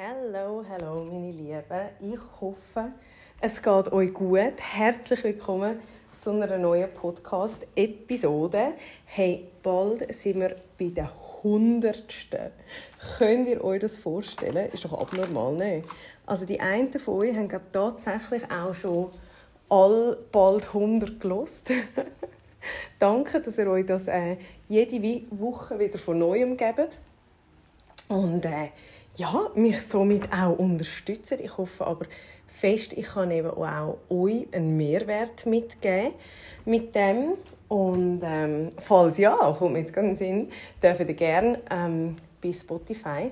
Hallo, hallo, meine Lieben. Ich hoffe, es geht euch gut. Herzlich willkommen zu einer neuen Podcast-Episode. Hey, bald sind wir bei der hundertsten. Könnt ihr euch das vorstellen? Ist doch abnormal, ne? Also die einen von euch haben tatsächlich auch schon all bald 100 gelost. Danke, dass ihr euch das äh, jede Woche wieder von Neuem gebt. Und äh, ja, mich somit auch unterstützen. Ich hoffe aber fest, ich kann eben auch euch einen Mehrwert mitgeben mit dem. Und ähm, falls ja, kommt mir jetzt den Sinn, dürft ihr gerne ähm, bei Spotify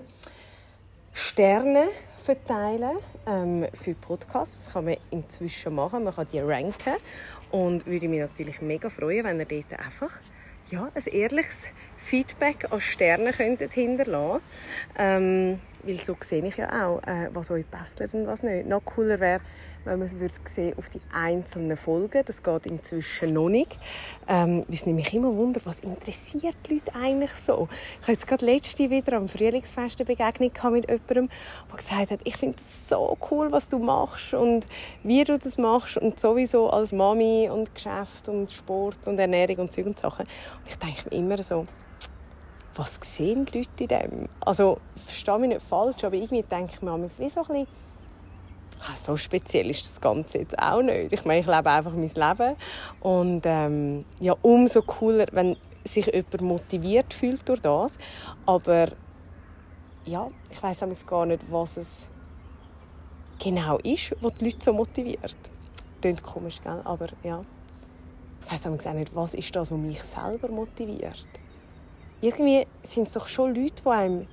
Sterne verteilen ähm, für Podcasts. Das kann man inzwischen machen. Man kann die ranken. Und würde mich natürlich mega freuen, wenn ihr dort einfach ja, ein ehrliches Feedback an Sterne könntet hinterlassen ähm, weil so sehe ich ja auch, äh, was euch passt und was nicht. Noch cooler wäre, wenn man es sehen auf die einzelnen Folgen. Das geht inzwischen noch nicht. Ähm, es nämlich immer wundert, was interessiert die Leute eigentlich so. Ich habe jetzt gerade letzte wieder am Frühlingsfest eine Begegnung mit jemandem, der gesagt hat, ich finde es so cool, was du machst und wie du das machst und sowieso als Mami und Geschäft und Sport und Ernährung und Zeug und Sachen. Und ich denke mir immer so, was sehen die Leute in dem? Also, verstehe mich nicht falsch, aber irgendwie denke ich mir wie so ein bisschen, ah, so speziell ist das Ganze jetzt auch nicht. Ich meine, ich lebe einfach mein Leben und ähm, ja, umso cooler, wenn sich jemand motiviert fühlt durch das, aber ja, ich weiß gar nicht, was es genau ist, was die Leute so motiviert. Klingt komisch, gell? aber ja. Ich weiß auch nicht, was ist das, was mich selber motiviert irgendwie sind es doch schon Leute, die einem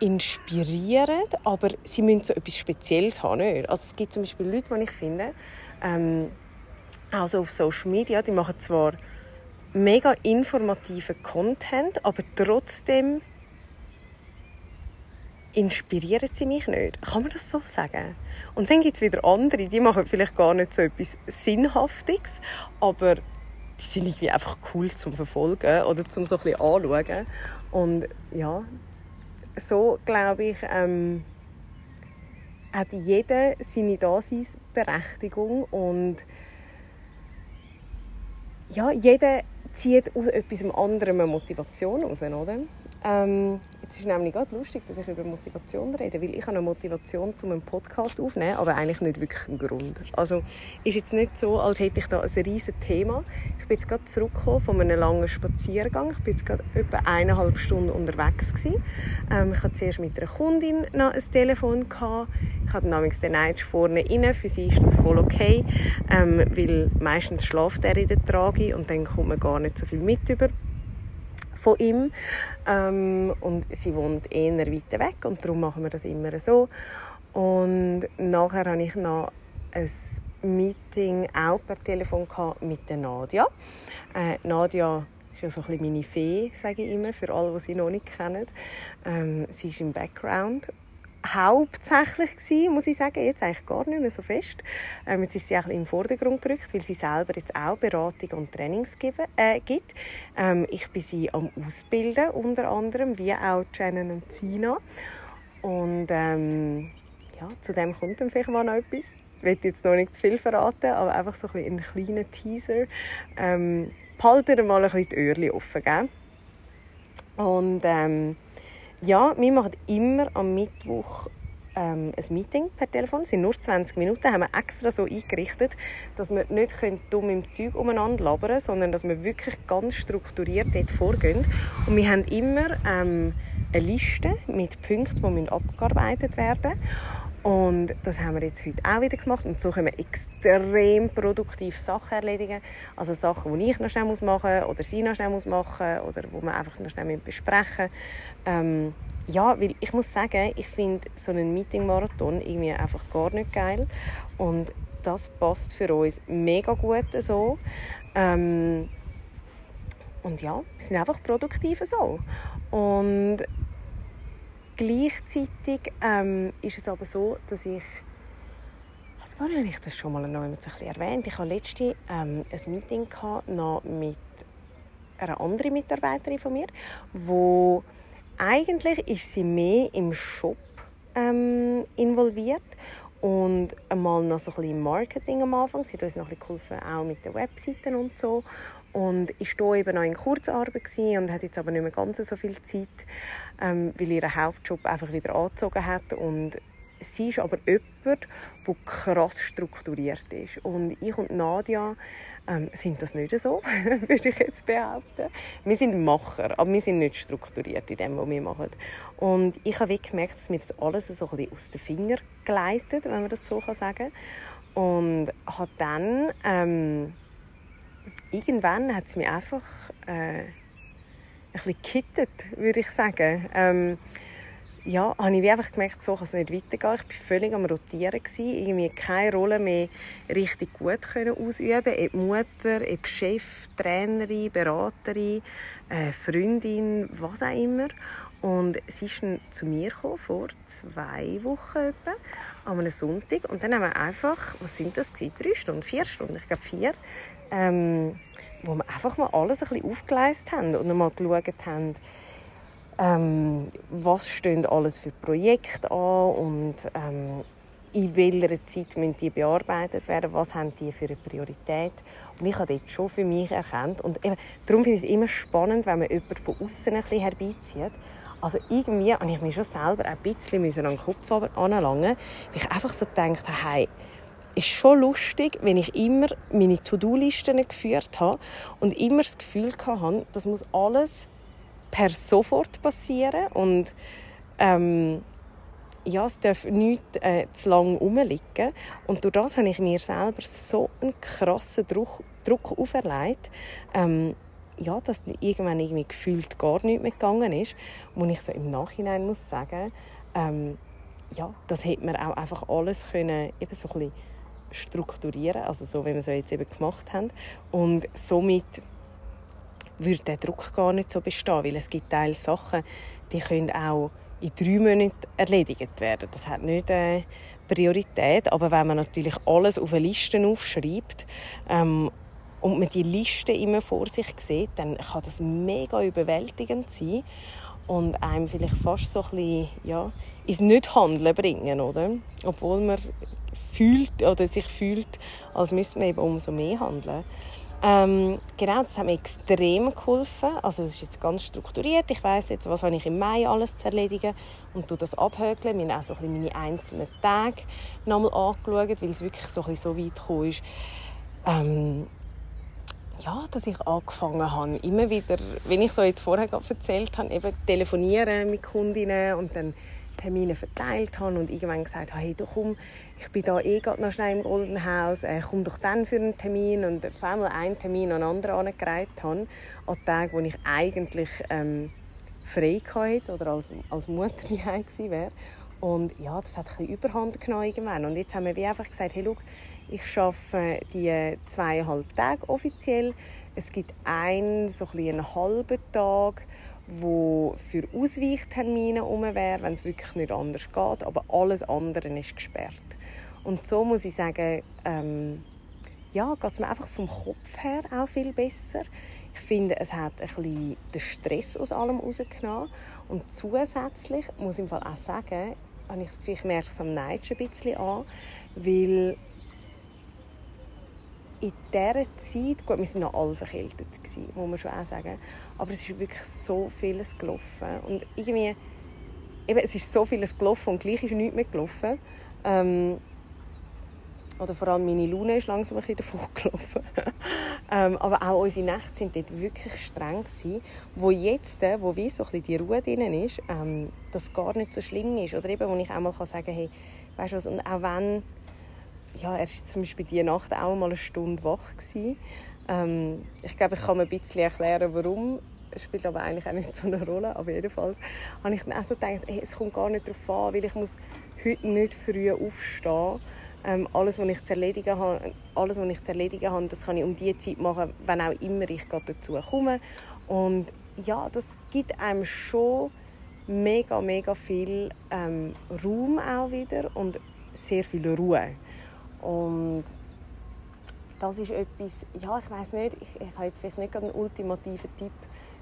inspirieren, aber sie müssen so etwas Spezielles haben. Nicht? Also es gibt zum Beispiel Leute, die ich finde, ähm, also auf Social Media, die machen zwar mega informativen Content, aber trotzdem inspirieren sie mich nicht. Kann man das so sagen? Und dann gibt es wieder andere, die machen vielleicht gar nicht so etwas Sinnhaftiges, aber die sind irgendwie einfach cool zum Verfolgen oder zum so ein anschauen. Und ja, so glaube ich, ähm, hat jeder seine Daseinsberechtigung und ja, jeder zieht aus etwas anderem eine Motivation raus, oder? Ähm, jetzt ist nämlich gerade lustig, dass ich über Motivation rede, weil ich habe eine Motivation, um einen Podcast aufzunehmen, aber eigentlich nicht wirklich einen Grund. Also ist jetzt nicht so, als hätte ich da ein riesiges Thema. Ich bin jetzt gerade zurückgekommen von einem langen Spaziergang. Ich bin jetzt gerade etwa eineinhalb Stunden unterwegs gewesen. Ähm, ich hatte zuerst mit einer Kundin noch ein Telefon gehabt. Ich habe namens den Neitsch vorne rein. Für sie ist das voll okay, ähm, weil meistens schläft er in der Trage und dann kommt man gar nicht so viel mit über von ihm. Ähm, und sie wohnt eher weiter weg und darum machen wir das immer so. Und nachher habe ich noch ein Meeting auch per Telefon mit der Nadia. Äh, Nadia ist ja so ein bisschen meine Fee, sage ich immer, für alle, die sie noch nicht kennen. Ähm, sie ist im Background hauptsächlich gewesen, muss ich sagen, jetzt eigentlich gar nicht mehr so fest. Ähm, jetzt ist sie auch den Vordergrund gerückt, weil sie selber jetzt auch Beratung und Trainings geben, äh, gibt. Ähm, ich bin sie am Ausbilden, unter anderem, wie auch Shannon und Sina. Und ähm, ja, zu dem kommt dann vielleicht mal noch etwas. Ich will jetzt noch nicht zu viel verraten, aber einfach so ein kleiner Teaser. Ähm, behaltet mal ein bisschen die Öhrchen offen, gell? Und ähm, ja, wir machen immer am Mittwoch ähm, ein Meeting per Telefon. Es sind nur 20 Minuten, haben wir extra so eingerichtet, dass wir nicht dumm im Zeug umeinander labern sondern dass wir wirklich ganz strukturiert dort vorgehen. Und wir haben immer ähm, eine Liste mit Punkten, die abgearbeitet werden Und das haben wir jetzt heute auch wieder gemacht. Und so können wir extrem produktiv Sachen erledigen. Also Sachen, die ich noch schnell machen muss oder sie noch schnell machen muss oder wo wir einfach noch schnell besprechen ähm, ja, weil ich muss sagen, ich finde so einen Meeting-Marathon irgendwie einfach gar nicht geil. Und das passt für uns mega gut so. Ähm, und ja, wir sind einfach produktiv so. Und gleichzeitig ähm, ist es aber so, dass ich ich weiß gar nicht, ob ich das schon mal noch erwähnt Ich hatte letztens ähm, ein Meeting noch mit einer anderen Mitarbeiterin von mir, wo eigentlich ist sie mehr im Shop ähm, involviert und einmal noch so ein bisschen Marketing am Anfang. Sie hat uns noch ein bisschen geholfen, auch mit den Webseiten und so. Und ich war eben noch in Kurzarbeit und hatte jetzt aber nicht mehr ganz so viel Zeit, ähm, weil ihr Hauptjob einfach wieder angezogen hat und sie ist aber jemand, der krass strukturiert ist. Und ich und Nadia ähm, sind das nicht so, würde ich jetzt behaupten. Wir sind Macher, aber wir sind nicht strukturiert in dem, was wir machen. Und ich habe gemerkt, dass mir das alles so ein bisschen aus den Fingern gleitet, wenn man das so sagen kann. Und habe dann... Ähm, irgendwann hat es mich einfach äh, ein bisschen gekittet, würde ich sagen. Ähm, ja, habe ich einfach gemerkt, so kann es nicht weitergehen. Ich war völlig am Rotieren. Gewesen. Irgendwie keine Rolle mehr richtig gut können ausüben Ob Mutter, ob Chef, Trainerin, Beraterin, äh, Freundin, was auch immer. Und sie ist dann zu mir gekommen, vor zwei Wochen etwa, an einem Sonntag. Und dann haben wir einfach, was sind das gewesen? Drei Stunden, vier Stunden, ich glaube vier, ähm, wo wir einfach mal alles ein bisschen aufgeleistet haben und mal geschaut haben, ähm, was stehen alles für Projekte an und ähm, in welcher Zeit müssen die bearbeitet werden, was haben die für eine Priorität. Und ich habe das schon für mich erkannt. Und eben, darum finde ich es immer spannend, wenn man jemanden von außen ein bisschen herbeizieht. Also irgendwie habe ich mir schon selber ein bisschen an den Kopf anlangen weil ich einfach so gedacht habe, hey, ist schon lustig, wenn ich immer meine To-Do-Listen geführt habe und immer das Gefühl hatte, das muss alles per sofort passieren und ähm, ja, es darf nicht äh, zu lange rumliegen. Und durch das habe ich mir selber so einen krassen Druck, Druck auferlegt, ähm, ja, dass irgendwann irgendwie gefühlt gar nicht mehr gegangen ist. Und ich so im Nachhinein muss sagen, ähm, ja, das hätte man auch einfach alles können, eben so ein strukturieren, also so, wie wir es jetzt eben gemacht haben. Und somit würde der Druck gar nicht so bestehen, weil es gibt Teil Sachen, die können auch in drei Monaten erledigt werden. Das hat nicht eine Priorität, aber wenn man natürlich alles auf eine Liste aufschreibt ähm, und man die Liste immer vor sich sieht, dann kann das mega überwältigend sein und einem vielleicht fast so ein bisschen, ja, ins Nicht-Handeln bringen, oder? Obwohl man fühlt oder sich fühlt, als müsste man eben umso mehr handeln. Ähm, genau, das hat mir extrem geholfen. Also es ist jetzt ganz strukturiert. Ich weiß jetzt, was habe ich im Mai alles zu erledigen und tu das abhökeln. Haben auch so ein meine einzelnen Tage nochmal angeschaut, weil es wirklich so, so weit gekommen ist. Ähm, ja, dass ich angefangen habe, immer wieder, wenn ich so jetzt vorher erzählt habe, eben telefonieren mit Kundinnen und dann Termine verteilt habe und irgendwann gesagt habe, hey, du komm, ich bin da eh gerade noch schnell im Golden House, äh, komm doch dann für einen Termin und auf einmal einen Termin an anderen angereiht habe, an Tagen, wo ich eigentlich ähm, frei hatte oder als, als Mutter daheim wäre. Und ja, das hat ein Überhand genommen irgendwann. Und jetzt haben wir wie einfach gesagt, hey, schau, ich arbeite die zweieinhalb Tage offiziell. Es gibt einen, so ein einen halben Tag, wo für Ausweichtermine herum wäre, wenn es wirklich nicht anders geht. Aber alles andere ist gesperrt. Und so muss ich sagen, ähm, ja, geht es mir einfach vom Kopf her auch viel besser. Ich finde, es hat ein bisschen den Stress aus allem rausgenommen. Und zusätzlich muss ich im Fall auch sagen, habe ich ich merke es am Neidsch ein bisschen an, weil in dieser Zeit, gut, wir waren noch alle verkältet, muss man schon auch sagen, aber es ist wirklich so vieles gelaufen und irgendwie, eben, es ist so vieles gelaufen und gleich ist nichts mehr gelaufen. Ähm, oder vor allem meine Laune ist langsam ein bisschen davon gelaufen. ähm, aber auch unsere Nächte sind dort wirklich streng gewesen, wo jetzt, äh, wo wie so ein die Ruhe drin ist, ähm, das gar nicht so schlimm ist. Oder eben, wo ich auch mal sagen kann, hey, weißt du was, und auch wenn, ja, er war zum Beispiel diese Nacht auch mal eine Stunde wach. Ähm, ich glaube, ich kann mir ein bisschen erklären, warum. Es spielt aber eigentlich auch nicht so eine Rolle. Aber jedenfalls habe ich dann auch so gedacht, hey, es kommt gar nicht darauf an, weil ich muss heute nicht früh aufstehen ähm, alles, was ich zu erledigen habe, alles, was ich zu erledigen habe, das kann ich um die Zeit machen, wenn auch immer ich gerade dazu komme. Und ja, das gibt einem schon mega, mega viel ähm, Raum auch wieder und sehr viel Ruhe. Und das ist etwas, ja, ich weiß nicht, ich, ich habe jetzt vielleicht nicht einen ultimativen Tipp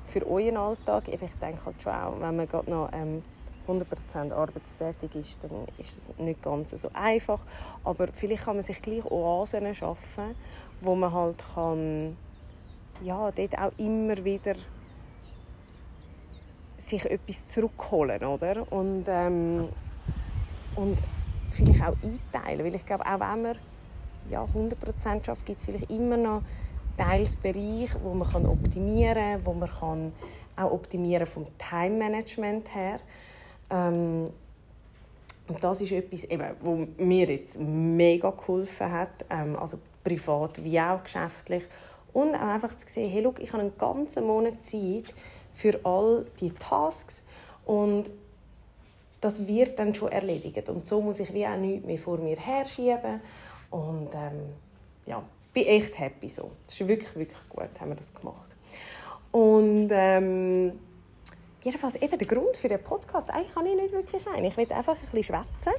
für euren Alltag. Ich denke halt schon auch, wenn man gerade noch ähm, 100% arbeitstätig ist, dann ist das nicht ganz so einfach. Aber vielleicht kann man sich gleich Oasen schaffen, wo man halt kann, ja, dort auch immer wieder sich etwas zurückholen, oder? Und, ähm, und vielleicht auch einteilen, weil ich glaube, auch wenn man ja, 100% schafft, gibt es vielleicht immer noch Teilsbereiche, wo man kann optimieren kann, wo man auch optimieren vom Time-Management her. Ähm, und das ist etwas, eben, wo mir jetzt mega geholfen hat, ähm, also privat wie auch geschäftlich. Und auch einfach zu sehen, hey, look, ich habe einen ganzen Monat Zeit für all die Tasks und das wird dann schon erledigt. Und so muss ich wie auch nichts mehr vor mir herschieben. Und ähm, ja, bin echt happy so. Das ist wirklich, wirklich gut, haben wir das gemacht. Und ähm, jedenfalls eben der Grund für den Podcast, eigentlich habe ich nicht wirklich einen. Ich will einfach ein bisschen schwätzen.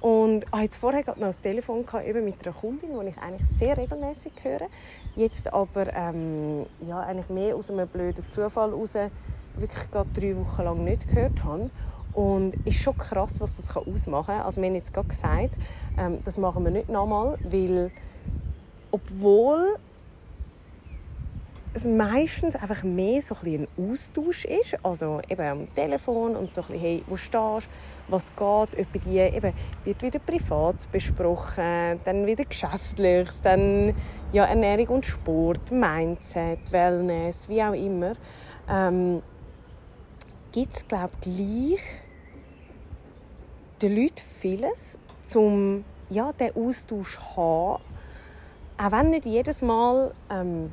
Und ich jetzt vorher noch das Telefon eben mit einer Kundin, die ich eigentlich sehr regelmäßig höre. Jetzt aber ähm, ja, eigentlich mehr aus einem blöden Zufall heraus wirklich gerade drei Wochen lang nicht gehört habe. Und es ist schon krass, was das ausmachen kann. Also wir haben jetzt gerade gesagt, ähm, das machen wir nicht nochmal, weil obwohl es meistens einfach mehr so ein, ein Austausch ist, also eben am Telefon und so ein bisschen, hey, wo stehst was geht, etwa die, eben, wird wieder privat besprochen, dann wieder geschäftlich, dann ja, Ernährung und Sport, Mindset, Wellness, wie auch immer, ähm, gibt es, glaube ich, gleich den Leuten vieles, um ja, den Austausch zu haben, auch wenn nicht jedes Mal ähm,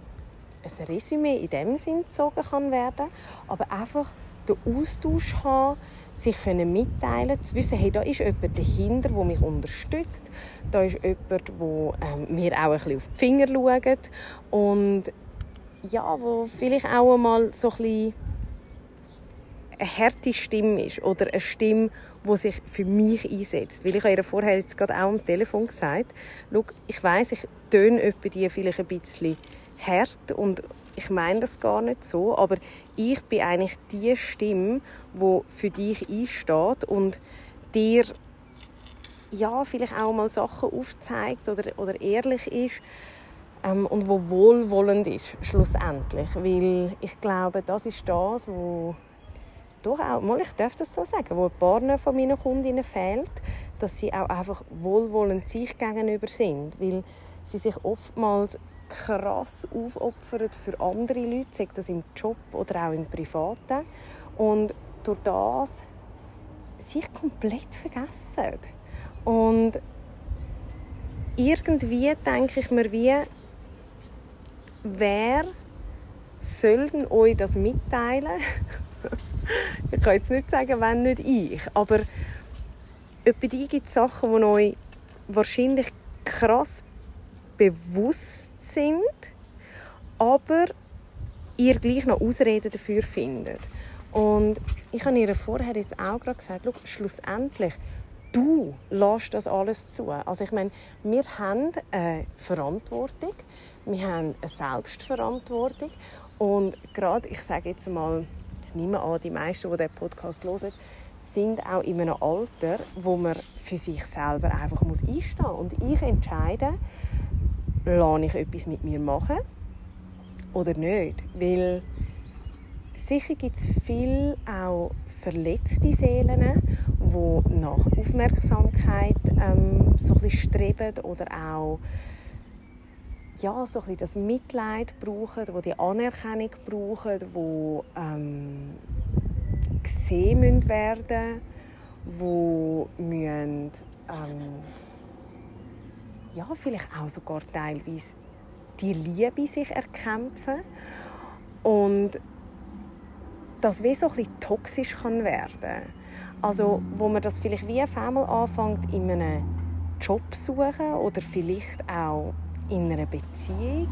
ein Resümee in dem Sinn gezogen kann werden, aber einfach den Austausch haben, sich können mitteilen, zu wissen, hey, da ist jemand dahinter, der mich unterstützt, da ist jemand, der ähm, mir auch ein bisschen auf die Finger schaut. Und ja, wo vielleicht auch einmal so ein bisschen eine harte Stimme ist oder eine Stimme, die sich für mich einsetzt. Weil ich habe ihr vorher jetzt gerade auch am Telefon gesagt, schau, ich weiß, ich töne etwa die vielleicht ein bisschen hart und ich meine das gar nicht so, aber ich bin eigentlich die Stimme, die für dich einsteht und dir ja, vielleicht auch mal Sachen aufzeigt oder, oder ehrlich ist ähm, und wo wohlwollend ist, schlussendlich. Weil ich glaube, das ist das, wo doch auch, mal, ich darf das so sagen, wo ein paar von meinen Kundinnen fehlt, dass sie auch einfach wohlwollend sich gegenüber sind, weil sie sich oftmals krass aufopfern für andere Leute, sei das im Job oder auch im Privaten und durch das sich komplett vergessen. Und irgendwie denke ich mir wie, wer soll euch das mitteilen? Ich kann jetzt nicht sagen, wenn nicht ich, aber bei die gibt es Sachen, die euch wahrscheinlich krass bewusst sind, aber ihr gleich noch Ausreden dafür findet. Und ich habe ihr vorher jetzt auch gerade gesagt, schlussendlich, du lässt das alles zu. Also ich meine, wir haben eine Verantwortung, wir haben eine Selbstverantwortung und gerade, ich sage jetzt mal, nehme an, die meisten, die diesen Podcast hören, sind auch in einem Alter, wo man für sich selber einfach einstehen muss. Und ich entscheide, lasse ich etwas mit mir machen oder nicht. Weil sicher gibt es viele auch verletzte Seelen, die nach Aufmerksamkeit ähm, so ein streben oder auch ja, so ein das Mitleid brauchen, die die Anerkennung brauchen, die ähm, gesehen werden die müssen, ähm, ja, vielleicht auch sogar teilweise die Liebe sich erkämpfen und das wie so ein bisschen toxisch kann werden. Also wo man das vielleicht wie auf einmal anfängt in einem Job suchen oder vielleicht auch in einer Beziehung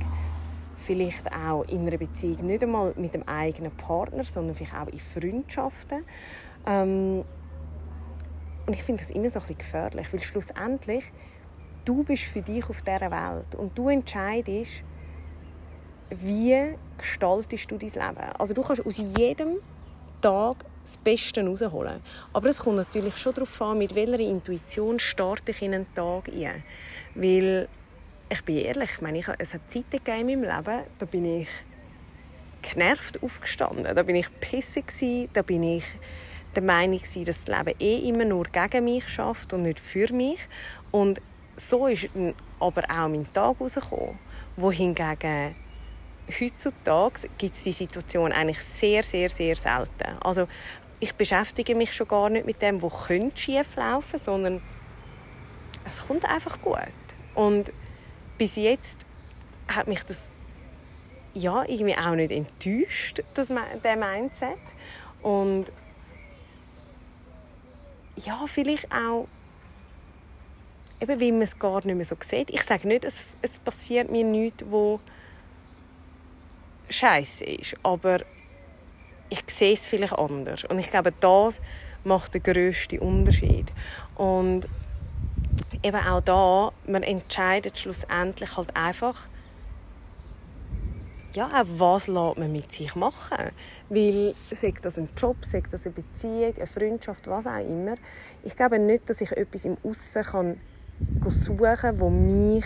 vielleicht auch in einer Beziehung nicht einmal mit dem eigenen Partner sondern vielleicht auch in Freundschaften ähm, und ich finde das immer so ein bisschen gefährlich weil schlussendlich du bist für dich auf dieser Welt und du entscheidest, wie gestaltest du dein Leben. Also du kannst aus jedem Tag das Beste rausholen. Aber es kommt natürlich schon darauf an, mit welcher Intuition starte ich in einen Tag ein. Weil, ich bin ehrlich, ich meine, ich, es hat Zeiten gegeben in meinem Leben, da bin ich genervt aufgestanden. Da bin ich pissig, da bin ich der Meinung, dass das Leben eh immer nur gegen mich schafft und nicht für mich. Und so ist aber auch mein Tag herausgekommen. Wohingegen heutzutage gibt es die Situation eigentlich sehr, sehr, sehr selten. Also ich beschäftige mich schon gar nicht mit dem, was schief laufen sondern es kommt einfach gut. Und bis jetzt hat mich das ja, irgendwie auch nicht enttäuscht, das, der Mindset. Und ja, vielleicht auch eben weil man es gar nicht mehr so sieht. Ich sage nicht, es, es passiert mir nichts, wo scheiße ist, aber ich sehe es vielleicht anders. Und ich glaube, das macht den grössten Unterschied. Und eben auch da, man entscheidet schlussendlich halt einfach, ja, was lässt man mit sich machen. Weil, sagt das ein Job, sagt das eine Beziehung, eine Freundschaft, was auch immer. Ich glaube nicht, dass ich etwas im Aussen kann suchen, wo mich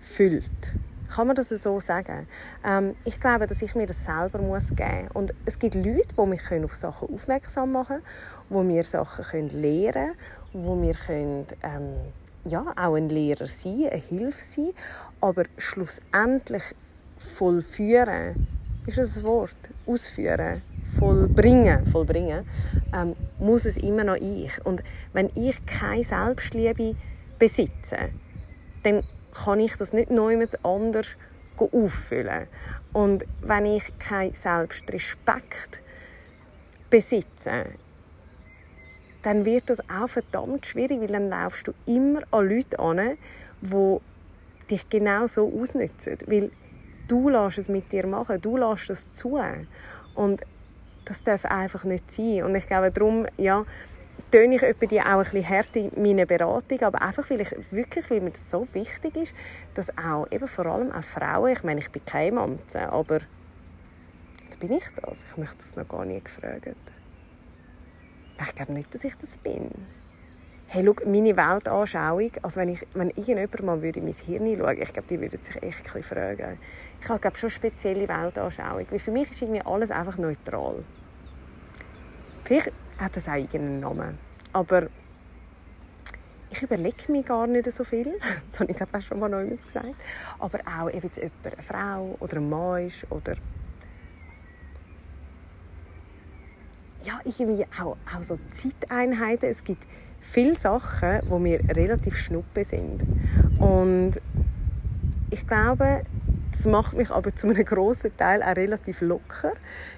füllt. Kann man das so sagen? Ähm, ich glaube, dass ich mir das selber muss geben muss. Und es gibt Leute, die mich auf Sachen aufmerksam machen können, wo mir Sachen können lernen können, wo wir können, ähm, ja, auch ein Lehrer sein, eine Hilfe sein, aber schlussendlich vollführen, ist das Wort? Ausführen, vollbringen, vollbringen ähm, muss es immer noch ich. Und wenn ich keine Selbstliebe besitze, dann kann ich das nicht neu mit anders auffüllen. Und wenn ich keinen Selbstrespekt besitze, dann wird das auch verdammt schwierig, weil dann laufst du immer an Leute an, die dich genau so ausnutzen. Weil du lässt es mit dir machen, du lässt es zu. Und das darf einfach nicht sein. Und ich glaube, darum, ja, töne ich die auch ein bisschen hart in meiner Beratung, aber einfach, weil ich wirklich, weil mir das so wichtig ist, dass auch, eben vor allem auch Frauen, ich meine, ich bin kein Mann, aber bin ich das? Ich möchte das noch gar nie gefragt. Ich glaube nicht, dass ich das bin. Hey, schau, meine Weltanschauung, also wenn, ich, wenn irgendjemand mal würde in mein Hirn schauen ich glaube, die würden sich echt ein fragen. Ich habe glaube schon spezielle Weltanschauung, weil für mich ist irgendwie alles einfach neutral. Vielleicht hat einen Namen, aber ich überlege mir gar nicht so viel. Das habe ich glaube auch schon mal jemand gesagt. Aber auch, ob jetzt jemand eine Frau oder ein Mann ist oder ja, irgendwie auch, auch so Zeiteinheiten. Es gibt viele Sachen, wo mir relativ schnuppe sind. Und ich glaube, das macht mich aber zu einem großen Teil auch relativ locker,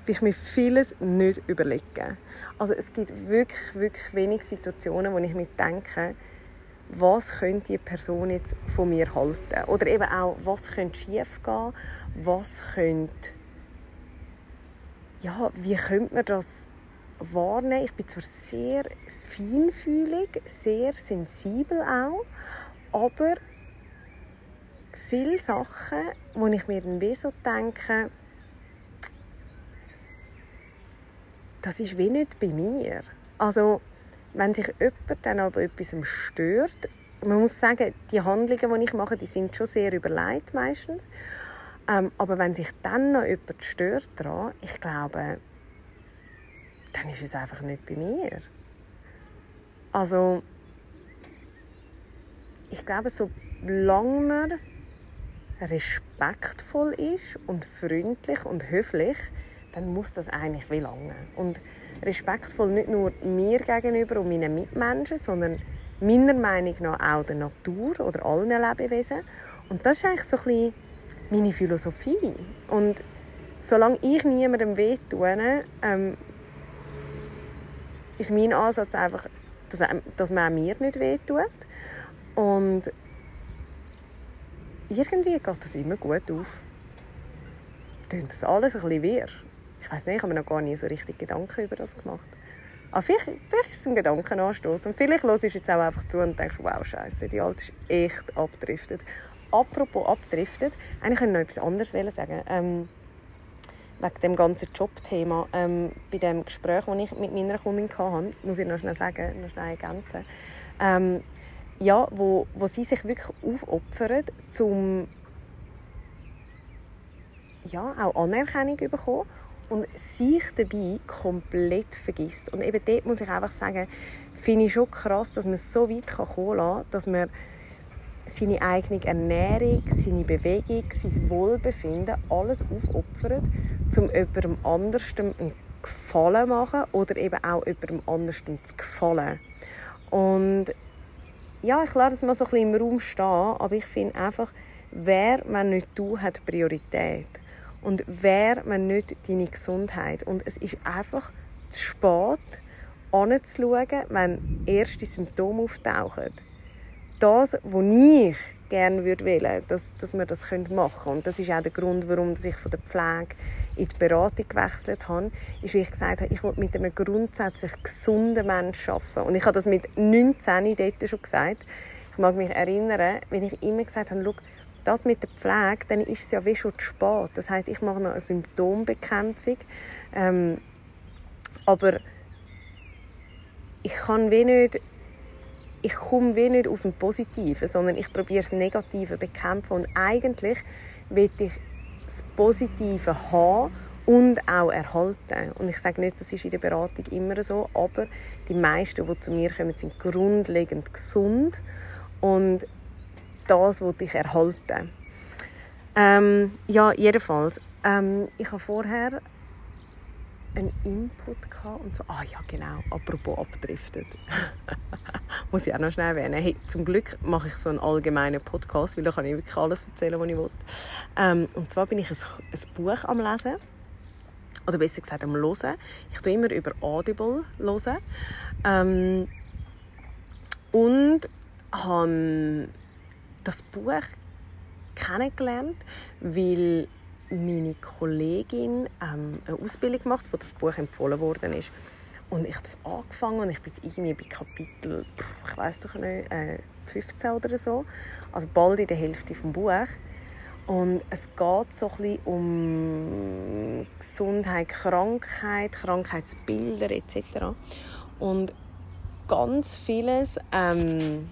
weil ich mir vieles nicht überlege. Also es gibt wirklich, wirklich wenige Situationen, wo ich mir denke, was könnte die Person jetzt von mir halten? Oder eben auch, was könnte schief gehen? Was könnte... Ja, wie könnte man das wahrnehmen. Ich bin zwar sehr feinfühlig, sehr sensibel auch, aber viele Sachen, wo ich mir dann wie so denke, das ist wie nicht bei mir. Also, wenn sich jemand dann aber etwas stört, man muss sagen, die Handlungen, die ich mache, die sind schon sehr überlegt meistens. Ähm, aber wenn sich dann noch jemand stört daran, ich glaube, dann ist es einfach nicht bei mir. Also, ich glaube, solange man respektvoll ist und freundlich und höflich, dann muss das eigentlich wie lange. Und respektvoll nicht nur mir gegenüber und meinen Mitmenschen, sondern meiner Meinung nach auch der Natur oder allen Lebewesen. Und das ist eigentlich so ein bisschen meine Philosophie. Und solange ich niemandem wehtue, ähm, ist mein Ansatz einfach, dass, dass man auch mir nicht wehtut. Und irgendwie geht das immer gut auf. Tönt das alles ein bisschen wirr. Ich weiß nicht, ich habe mir noch gar nie so richtig Gedanken über das gemacht. Aber vielleicht, vielleicht ist es ein Gedankenanstoß. Und vielleicht hörst du jetzt auch einfach zu und denkst, wow, scheiße, die Alte ist echt abgedriftet. Apropos abgedriftet, eigentlich könnte ich noch etwas anderes sagen. Ähm, wegen dem ganzen Jobthema. Ähm, bei dem Gespräch, das ich mit meiner Kundin hatte, muss ich noch schnell sagen, noch schnell ergänzen. Ähm, ja, wo, wo sie sich wirklich aufopfert, um ja, auch Anerkennung zu bekommen und sich dabei komplett vergisst. Und eben dort muss ich einfach sagen, finde ich schon krass, dass man so weit kommen kann, dass man seine eigene Ernährung, seine Bewegung, sein Wohlbefinden, alles aufopfert, um jemandem anders einen Gefallen zu machen oder eben auch jemandem anders zu gefallen. Und ja, ich lasse das mal so ein bisschen im Raum stehen, aber ich finde einfach, wer, wenn nicht du, hat Priorität. Und wer, wenn nicht deine Gesundheit. Und es ist einfach zu spät, anzuschauen, wenn erste Symptome auftauchen. Das, was ich gerne würde wählen, dass, dass wir das machen können. Und das ist auch der Grund, warum ich von der Pflege in die Beratung gewechselt habe, ist, wie ich gesagt habe, ich will mit einem grundsätzlich gesunden Menschen arbeiten. Und ich habe das mit 19 dort schon gesagt. Ich mag mich erinnern, wenn ich immer gesagt habe, das mit der Pflege, dann ist es ja wie schon zu spät. Das heißt, ich mache noch eine Symptombekämpfung, ähm, aber ich kann wie nicht ich komme nicht aus dem Positiven, sondern ich probiere das Negative bekämpfen. Und eigentlich will ich das Positive haben und auch erhalten. Und ich sage nicht, das ist in der Beratung immer so, aber die meisten, die zu mir kommen, sind grundlegend gesund und das will ich erhalten. Ähm, ja, jedenfalls. Ähm, ich habe vorher einen Input gehabt und so, ah ja genau, apropos abdriftet, muss ich auch noch schnell erwähnen. Hey, zum Glück mache ich so einen allgemeinen Podcast, weil da kann ich wirklich alles erzählen, was ich will. Ähm, und zwar bin ich ein, ein, Buch am lesen, oder besser gesagt am hören. Ich tue immer über Audible hören. Ähm, und habe das Buch kennengelernt, weil meine Kollegin ähm, eine Ausbildung gemacht, wo das Buch empfohlen worden ist. Und ich habe das angefangen und ich bin jetzt irgendwie bei Kapitel, ich weiß doch nicht, äh, 15 oder so. Also bald in der Hälfte des Buch. Und es geht so ein um Gesundheit, Krankheit, Krankheitsbilder etc. Und ganz vieles ähm,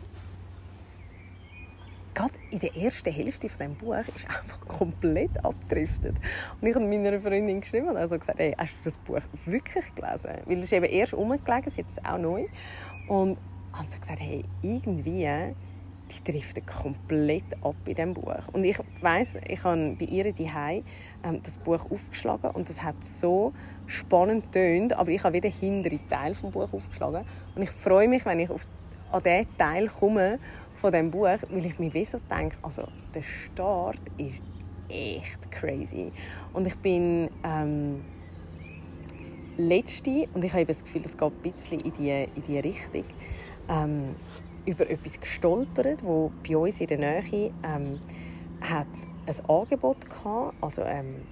gerade in der ersten Hälfte von dem Buch ist einfach komplett abgedriftet. Und ich habe meiner Freundin geschrieben und also gesagt, hey, hast du das Buch wirklich gelesen? Weil es ist eben erst umgelegen, sie hat es auch neu. Und haben sie gesagt, hey, irgendwie die driften komplett ab in diesem Buch. Und ich weiß, ich habe bei ihr die ähm, das Buch aufgeschlagen und das hat so spannend tönt, aber ich habe wieder hintere Teil vom Buch aufgeschlagen und ich freue mich, wenn ich auf, an diesen Teil komme von dem Buch, weil ich mir wie so denke, also der Start ist echt crazy. Und ich bin ähm, letzte, und ich habe das Gefühl, es geht ein bisschen in die, in die Richtung, ähm, über etwas gestolpert, wo bei uns in der Nähe ähm, hat ein Angebot hatte, also ähm,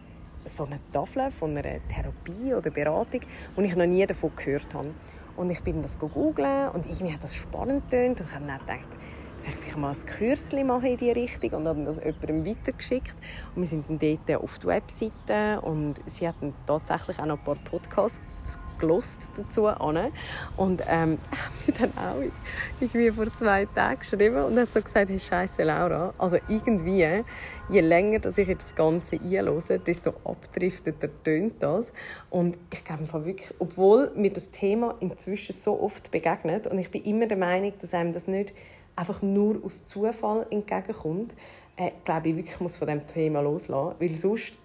so eine Tafel von einer Therapie oder Beratung, wo ich noch nie davon gehört habe. Und ich bin das googeln und irgendwie hat das spannend getönt und ich habe dann gedacht, soll ich vielleicht mal ein Kürzchen machen in diese Richtung und habe das jemandem weitergeschickt. Und wir sind dann dort auf die Webseite und sie hat dann tatsächlich auch noch ein paar Podcasts gelost dazu an. Und ähm, mir dann auch irgendwie vor zwei Tagen geschrieben und hat so gesagt, hey, Scheiße Laura, also irgendwie, je länger dass ich das Ganze einlose, desto abdrifteter tönt das. Und ich glaube wirklich, obwohl mir das Thema inzwischen so oft begegnet und ich bin immer der Meinung, dass einem das nicht einfach nur aus Zufall entgegenkommt, äh, glaube ich wirklich, muss von dem Thema loslassen, weil sonst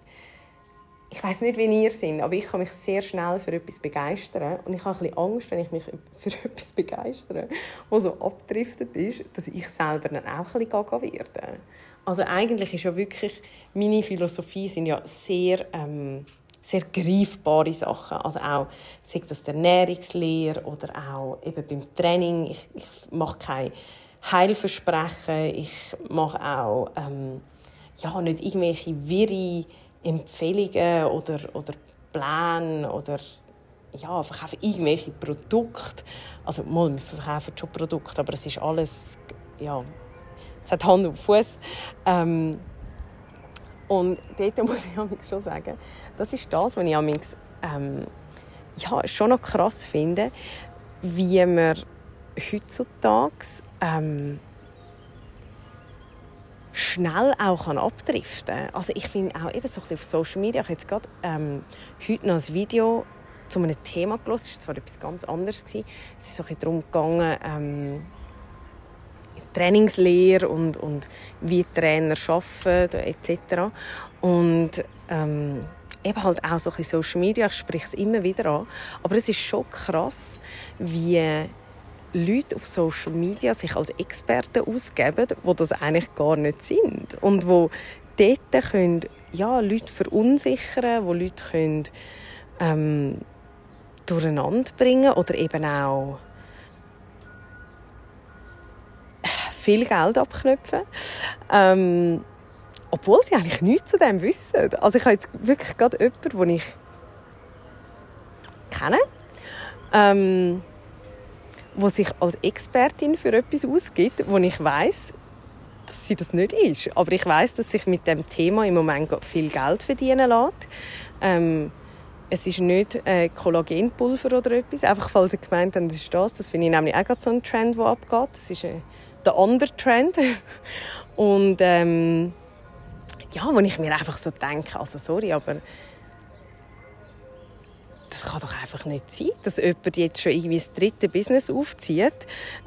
ich weiß nicht, wie ihr seid, aber ich kann mich sehr schnell für etwas begeistern und ich habe ein bisschen Angst, wenn ich mich für etwas begeistere, was so abdriftet ist, dass ich selber dann auch ein bisschen gaga werde. Also eigentlich ist ja wirklich, meine Philosophie sind ja sehr, ähm, sehr greifbare Sachen. Also auch, sei das der Ernährungslehre oder auch eben beim Training. Ich, ich mache keine Heilversprechen. Ich mache auch ähm, ja, nicht irgendwelche wirre Empfehlungen oder, oder Pläne oder ja, verkaufen irgendwelche Produkte. Also mal, wir verkaufen schon Produkte, aber es ist alles, ja, es hat Hand und Fuß. Ähm, und dort muss ich schon sagen, das ist das, was ich ähm, ja, schon noch krass finde, wie man heutzutage ähm, schnell auch abdriften kann. Also ich finde auch eben so ein auf Social Media, ich habe jetzt gerade ähm, heute noch ein Video zu einem Thema gelesen, es war zwar etwas ganz anderes, gewesen. es ist so ein darum gegangen, ähm, Trainingslehre und, und wie Trainer arbeiten etc. Und ähm, eben halt auch so ein Social Media, ich spreche es immer wieder an, aber es ist schon krass, wie Leute auf Social Media sich als Experten ausgeben, wo das eigentlich gar nicht sind und wo dort können, ja, Leute verunsichern, wo Leute können, ähm, durcheinander bringen oder eben auch viel Geld abknüpfen. Ähm, obwohl sie eigentlich nichts zu dem wissen. Also ich habe jetzt wirklich gerade jemanden, den ich kenne, ähm, wo sich als Expertin für etwas ausgibt, wo ich weiß, dass sie das nicht ist. Aber ich weiß, dass sich mit dem Thema im Moment viel Geld verdienen lässt. Ähm, es ist nicht äh, Kollagenpulver oder etwas. Einfach, falls sie gemeint haben, das ist das. Das finde ich nämlich auch so ein Trend, der abgeht. Das ist äh, der andere Trend. Und ähm, ja, wo ich mir einfach so denke, also sorry, aber das kann doch einfach nicht sein, dass jemand jetzt schon irgendwie das dritte Business aufzieht,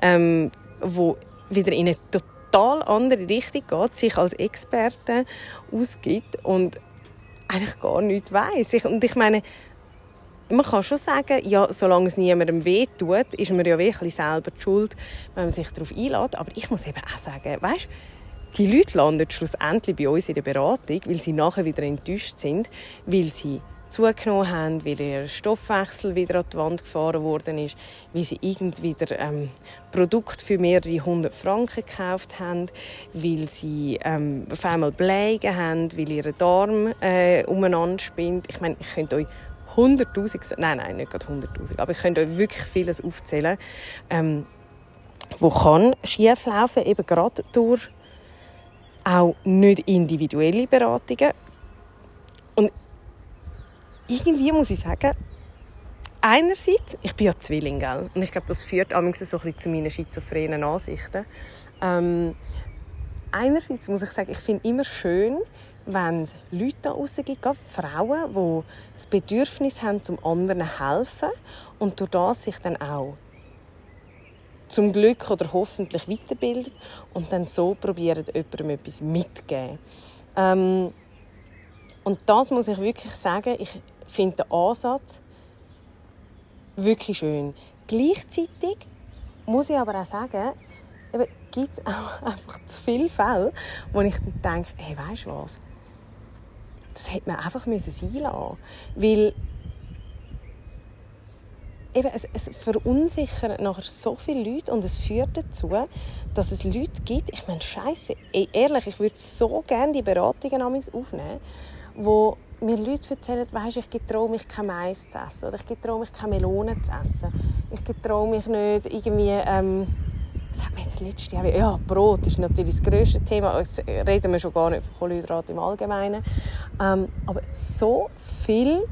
ähm, wo wieder in eine total andere Richtung geht, sich als Experte ausgibt und eigentlich gar nichts weiß. Und ich meine, man kann schon sagen, ja, solange es niemandem weh tut, ist man ja wirklich selber die schuld, wenn man sich darauf einlädt. Aber ich muss eben auch sagen, weißt, die Leute landen schlussendlich bei uns in der Beratung, weil sie nachher wieder enttäuscht sind, weil sie zugenommen haben, weil ihr Stoffwechsel wieder an die Wand gefahren worden ist, weil sie irgendwie wieder ähm, Produkte für mehrere hundert Franken gekauft haben, weil sie ähm, auf einmal Blägen haben, weil ihr Darm äh, umeinander spinnt. Ich meine, ich könnte euch hunderttausend, nein, nein, nicht gerade hunderttausend, aber ich könnte euch wirklich vieles aufzählen, ähm, wo kann schieflaufen, eben gerade durch auch nicht individuelle Beratungen. Und irgendwie muss ich sagen, einerseits, ich bin ja Zwilling, gell? und ich glaube, das führt so ein bisschen zu meinen schizophrenen Ansichten. Ähm, einerseits muss ich sagen, ich finde immer schön, wenn es Leute da gibt, Frauen, die das Bedürfnis haben, zum anderen helfen und durch das sich dann auch zum Glück oder hoffentlich weiterbilden und dann so probieren, jemandem etwas mitzugeben. Ähm, und das muss ich wirklich sagen, ich finde den Ansatz wirklich schön. Gleichzeitig muss ich aber auch sagen, gibt es auch einfach zu viele Fälle, wo ich dann denke, hey, weißt du was, das hätte man einfach sein lassen Weil eben, es, es verunsichert nachher so viele Leute und es führt dazu, dass es Leute gibt, ich meine, scheiße, ehrlich, ich würde so gerne die Beratungen aufnehmen, wo mir Leute erzählen, weißt, ich getraue mich kein Mais zu essen oder ich getraue mich keine Melonen zu essen. Ich getraue mich nicht irgendwie, ähm, was hat man jetzt letztes Jahr, ja, Brot ist natürlich das grösste Thema, jetzt reden wir schon gar nicht von Kohlenhydraten im Allgemeinen. Ähm, aber so viel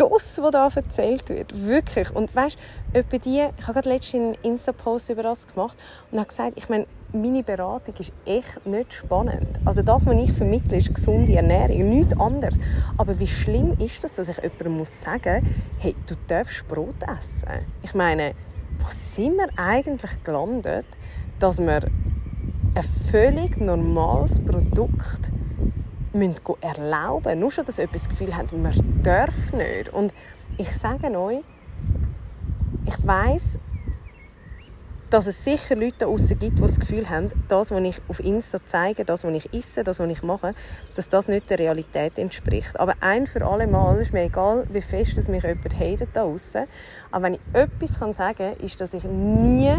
Stuss, was da erzählt wird. Wirklich. Und weißt du, ich habe gerade letztens einen Insta-Post über das gemacht und habe gesagt, ich meine, meine Beratung ist echt nicht spannend. Also das, was ich vermittle, ist gesunde Ernährung, nichts anderes. Aber wie schlimm ist das, dass ich jemandem muss sagen hey, du darfst Brot essen? Ich meine, wo sind wir eigentlich gelandet, dass wir ein völlig normales Produkt müssen erlauben. Nur schon, dass etwas das Gefühl haben, man darf nicht. Und ich sage euch, ich weiß, dass es sicher Leute draussen gibt, die das Gefühl haben, das, was ich auf Insta zeige, das, was ich esse, das, was ich mache, dass das nicht der Realität entspricht. Aber ein für alle Mal ist mir egal, wie fest es mich jemand hatet da draussen. Aber wenn ich etwas kann sagen kann, ist, dass ich nie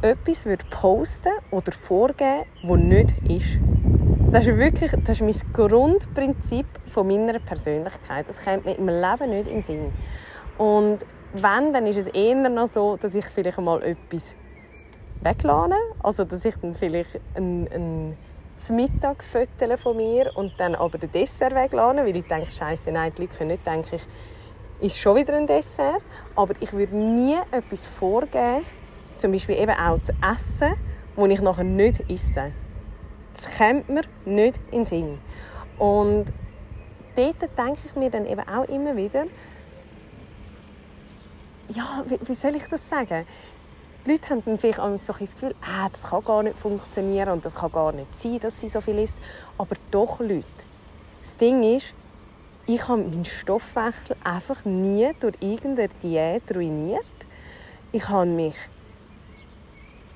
etwas würde posten oder vorgeben, was nicht ist. Das ist wirklich das ist mein Grundprinzip von meiner Persönlichkeit. Das kommt mir im Leben nicht in den Sinn. Und wenn, dann ist es eher noch so, dass ich vielleicht mal etwas weglade. Also, dass ich dann vielleicht ein, ein Mittag von mir und dann aber den Dessert weglade, weil ich denke, Scheiße, nein, die Leute können nicht denken, ich ist schon wieder ein Dessert. Aber ich würde nie etwas vorgeben, zum Beispiel eben auch zu essen, das ich nachher nicht esse. Das kommt mir nicht in den Sinn. Und dort denke ich mir dann eben auch immer wieder, ja, wie, wie soll ich das sagen? Die Leute haben dann vielleicht auch so das Gefühl, ah, das kann gar nicht funktionieren und das kann gar nicht sein, dass sie so viel isst. Aber doch, Leute, das Ding ist, ich habe meinen Stoffwechsel einfach nie durch irgendeine Diät ruiniert. Ich habe mich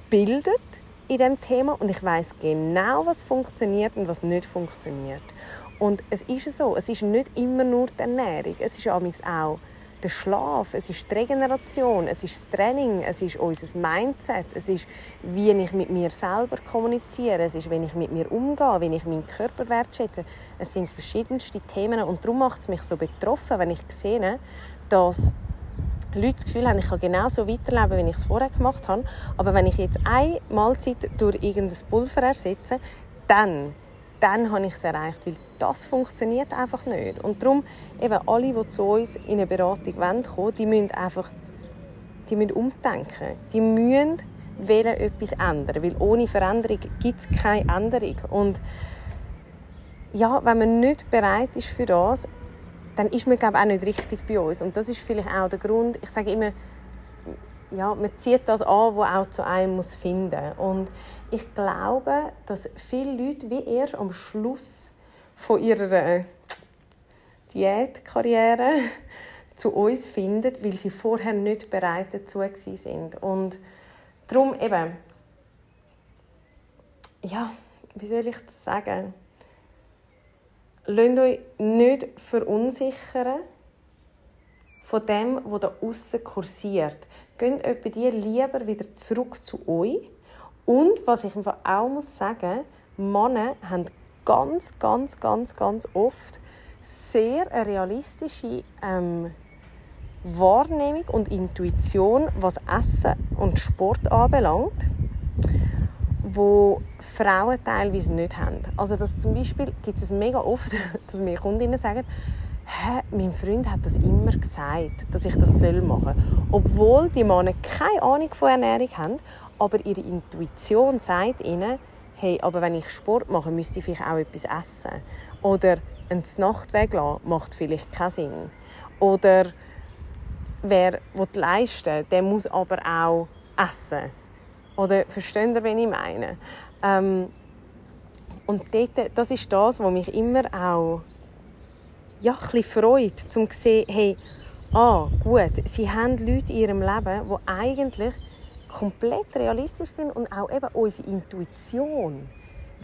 gebildet in diesem Thema und ich weiß genau, was funktioniert und was nicht funktioniert. Und es ist so, es ist nicht immer nur die Ernährung, es ist auch der Schlaf, es ist die Regeneration, es ist das Training, es ist unser Mindset, es ist, wie ich mit mir selber kommuniziere, es ist, wenn ich mit mir umgehe, wenn ich meinen Körper wertschätze. Es sind verschiedenste Themen und darum macht es mich so betroffen, wenn ich sehe, dass Leute das Gefühl haben, ich kann genauso weiterleben, wie ich es vorher gemacht habe. Aber wenn ich jetzt eine Mahlzeit durch irgendein Pulver ersetze, dann dann habe ich es erreicht, weil das funktioniert einfach nicht. Und darum, eben alle, die zu uns in eine Beratung kommen die müssen einfach die müssen umdenken. Die müssen wollen etwas ändern, weil ohne Veränderung gibt es keine Änderung. Und ja, wenn man nicht bereit ist für das, dann ist man glaube ich, auch nicht richtig bei uns. Und das ist vielleicht auch der Grund, ich sage immer, ja, man zieht das an, was auch zu einem muss finden. Und ich glaube, dass viele Leute wie erst am Schluss von ihrer äh, Diätkarriere zu uns finden, weil sie vorher nicht bereit dazu sind. Und darum eben, ja, wie soll ich das sagen? Lasst euch nicht verunsichern von dem, was da außen kursiert. Geht etwa die lieber wieder zurück zu euch und was ich einfach auch muss sagen, Männer haben ganz, ganz, ganz, ganz oft sehr eine realistische ähm, Wahrnehmung und Intuition, was Essen und Sport anbelangt, wo Frauen teilweise nicht haben. Also das zum Beispiel gibt es mega oft, dass mir Kundinnen sagen, Hä, mein Freund hat das immer gesagt, dass ich das machen soll. Obwohl die Männer keine Ahnung von Ernährung haben, aber ihre Intuition sagt ihnen, hey, aber wenn ich Sport mache, müsste ich vielleicht auch etwas essen. Oder ein Nacht weglassen macht vielleicht keinen Sinn. Oder wer leisten will, der muss aber auch essen. Oder versteht ihr, was ich meine? Ähm, und dort, das ist das, was mich immer auch ja, ein bisschen freut, um zu sehen, hey, ah, gut, sie haben Leute in ihrem Leben, die eigentlich komplett realistisch sind und auch eben unsere Intuition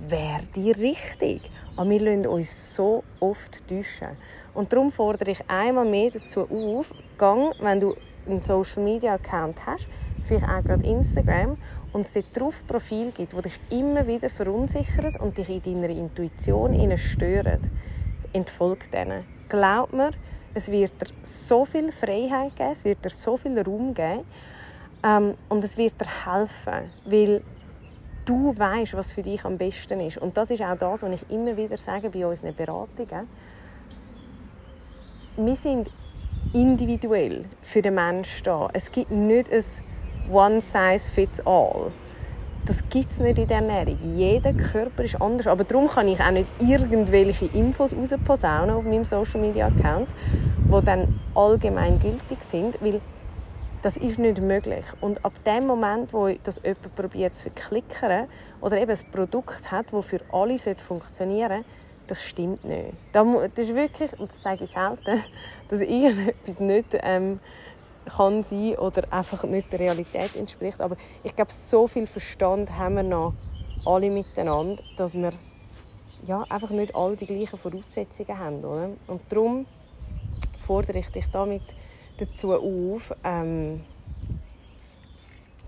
wäre die richtig. Aber wir lassen uns so oft täuschen. Und darum fordere ich einmal mehr dazu auf, gang, wenn du einen Social Media Account hast, vielleicht auch gerade Instagram, und es dort drauf Profil gibt, wo dich immer wieder verunsichert und dich in deiner Intuition stören, entfolgt denen. Glaub mir, es wird dir so viel Freiheit geben, es wird dir so viel Raum geben ähm, und es wird dir helfen, weil du weißt, was für dich am besten ist. Und das ist auch das, was ich immer wieder sage bei unseren Beratungen. Wir sind individuell für den Menschen da. Es gibt nicht ein One Size Fits All. Das gibt es nicht in der Ernährung. Jeder Körper ist anders. Aber darum kann ich auch nicht irgendwelche Infos rausposaunen auf meinem Social Media Account, die dann allgemein gültig sind, weil Das ist nicht möglich. Und ab dem Moment, wo das jemand probiert zu verklickern oder eben ein Produkt hat, das für alle funktionieren sollte, das stimmt nicht. Das ist wirklich, und das sage ich selten, dass irgendetwas nicht ähm, kann sein oder einfach nicht der Realität entspricht. Aber ich glaube, so viel Verstand haben wir noch alle miteinander, dass wir ja, einfach nicht alle die gleichen Voraussetzungen haben. Oder? Und darum fordere ich dich damit dazu auf, ähm,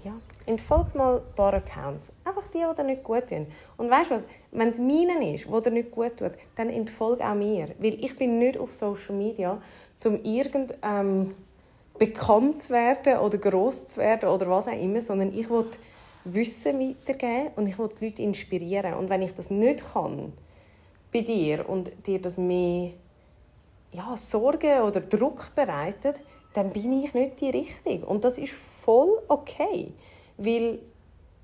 ja, entfolge mal ein paar Accounts. Einfach die, die dir nicht gut tun. Und weißt du was? Wenn es meinen ist, wo dir nicht gut tut, dann entfolge auch mir. Weil ich bin nicht auf Social Media, um irgend ähm, bekannt zu werden oder gross zu werden oder was auch immer, sondern ich will Wissen weitergeben und ich will die Leute inspirieren. Und wenn ich das nicht kann bei dir und dir das mehr ja, Sorge oder Druck bereitet, dann bin ich nicht die Richtige. Und das ist voll okay. Weil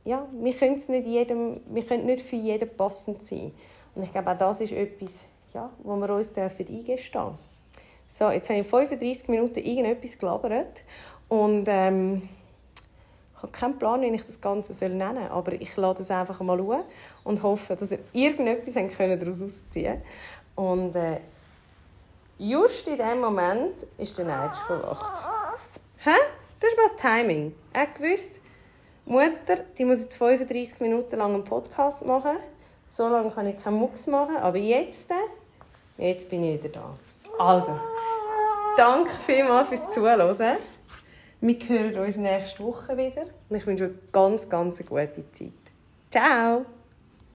ja, wir, können nicht jedem, wir können nicht für jeden passend sein. Und ich glaube, auch das ist etwas, ja, wo wir uns dürfen eingestehen So, jetzt habe ich 35 Minuten irgendetwas gelabert und ähm, habe keinen Plan, wie ich das Ganze soll nennen soll, aber ich lade es einfach mal schauen und hoffe, dass ihr irgendetwas daraus herausziehen könnt. Und äh, just in dem Moment ist der Neitsch verwacht. Hä? Das ist mal das Timing. Er gewusst, Mutter, die muss jetzt 35 Minuten lang einen Podcast machen. So lange kann ich keinen Mucks machen. Aber jetzt, äh, jetzt bin ich wieder da. Also, danke vielmals fürs Zuhören. Wir hören uns nächste Woche wieder. Und ich wünsche euch ganz, ganz eine gute Zeit. Ciao!